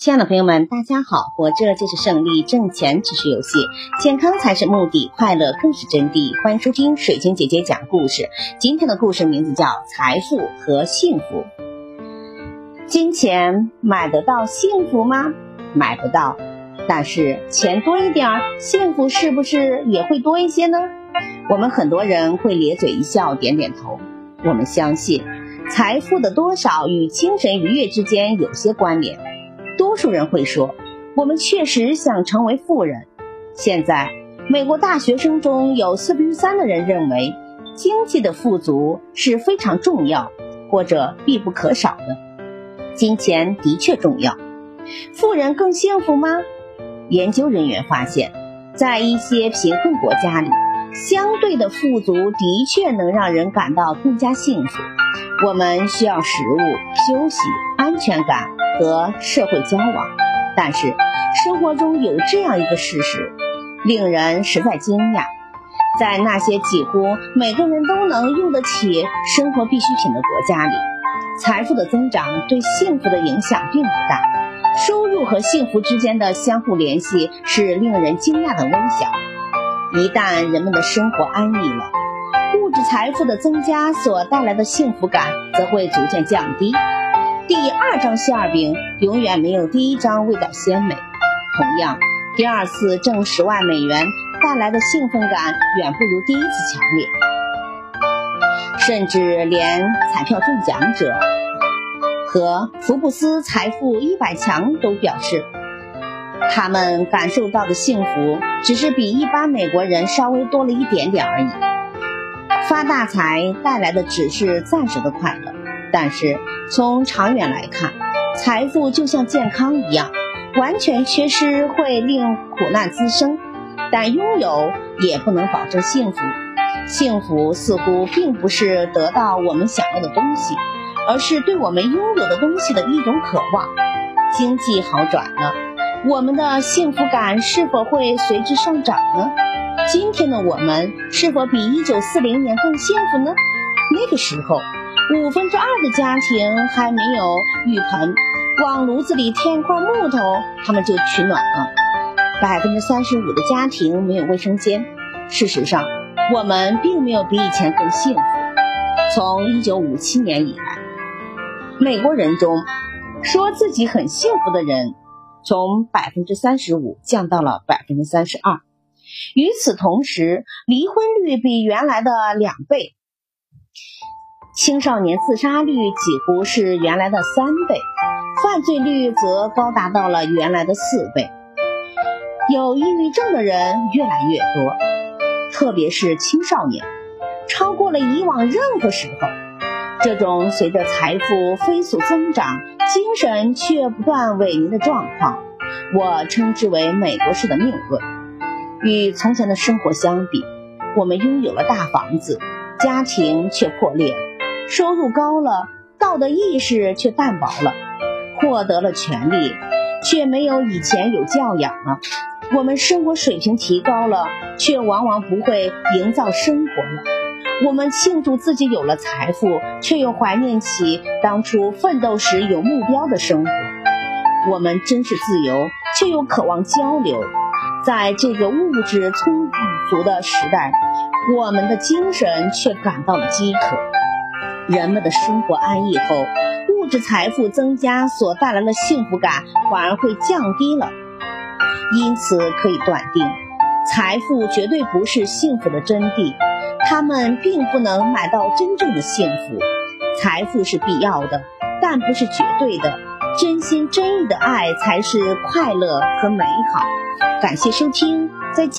亲爱的朋友们，大家好！活着就是胜利，挣钱只是游戏，健康才是目的，快乐更是真谛。欢迎收听水晶姐姐讲故事。今天的故事名字叫《财富和幸福》。金钱买得到幸福吗？买不到。但是钱多一点，幸福是不是也会多一些呢？我们很多人会咧嘴一笑，点点头。我们相信，财富的多少与精神愉悦之间有些关联。多数人会说，我们确实想成为富人。现在，美国大学生中有四分之三的人认为，经济的富足是非常重要或者必不可少的。金钱的确重要，富人更幸福吗？研究人员发现，在一些贫困国家里，相对的富足的确能让人感到更加幸福。我们需要食物、休息、安全感。和社会交往，但是生活中有这样一个事实，令人实在惊讶：在那些几乎每个人都能用得起生活必需品的国家里，财富的增长对幸福的影响并不大。收入和幸福之间的相互联系是令人惊讶的微小。一旦人们的生活安逸了，物质财富的增加所带来的幸福感则会逐渐降低。第二张馅饼永远没有第一张味道鲜美。同样，第二次挣十万美元带来的兴奋感远不如第一次强烈。甚至连彩票中奖者和福布斯财富一百强都表示，他们感受到的幸福只是比一般美国人稍微多了一点点而已。发大财带来的只是暂时的快乐。但是从长远来看，财富就像健康一样，完全缺失会令苦难滋生。但拥有也不能保证幸福。幸福似乎并不是得到我们想要的东西，而是对我们拥有的东西的一种渴望。经济好转了，我们的幸福感是否会随之上涨呢？今天的我们是否比1940年更幸福呢？那个时候。五分之二的家庭还没有浴盆，往炉子里添一块木头，他们就取暖了。百分之三十五的家庭没有卫生间。事实上，我们并没有比以前更幸福。从一九五七年以来，美国人中说自己很幸福的人，从百分之三十五降到了百分之三十二。与此同时，离婚率比原来的两倍。青少年自杀率几乎是原来的三倍，犯罪率则高达到了原来的四倍。有抑郁症的人越来越多，特别是青少年，超过了以往任何时候。这种随着财富飞速增长，精神却不断萎靡的状况，我称之为美国式的命论。与从前的生活相比，我们拥有了大房子，家庭却破裂。收入高了，道德意识却淡薄了；获得了权利，却没有以前有教养了。我们生活水平提高了，却往往不会营造生活了。我们庆祝自己有了财富，却又怀念起当初奋斗时有目标的生活。我们真是自由，却又渴望交流。在这个物质充足的时代，我们的精神却感到了饥渴。人们的生活安逸后，物质财富增加所带来的幸福感反而会降低了。因此，可以断定，财富绝对不是幸福的真谛，他们并不能买到真正的幸福。财富是必要的，但不是绝对的。真心真意的爱才是快乐和美好。感谢收听，再见。